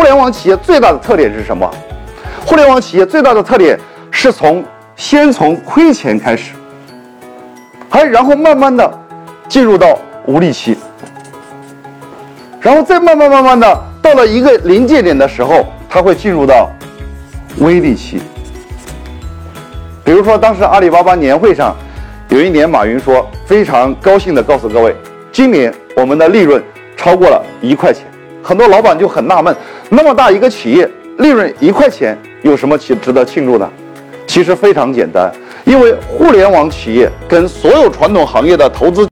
互联网企业最大的特点是什么？互联网企业最大的特点是从先从亏钱开始，还然后慢慢的进入到无利期，然后再慢慢慢慢的到了一个临界点的时候，它会进入到微利期。比如说，当时阿里巴巴年会上，有一年马云说非常高兴的告诉各位，今年我们的利润超过了一块钱。很多老板就很纳闷，那么大一个企业，利润一块钱，有什么值值得庆祝呢？其实非常简单，因为互联网企业跟所有传统行业的投资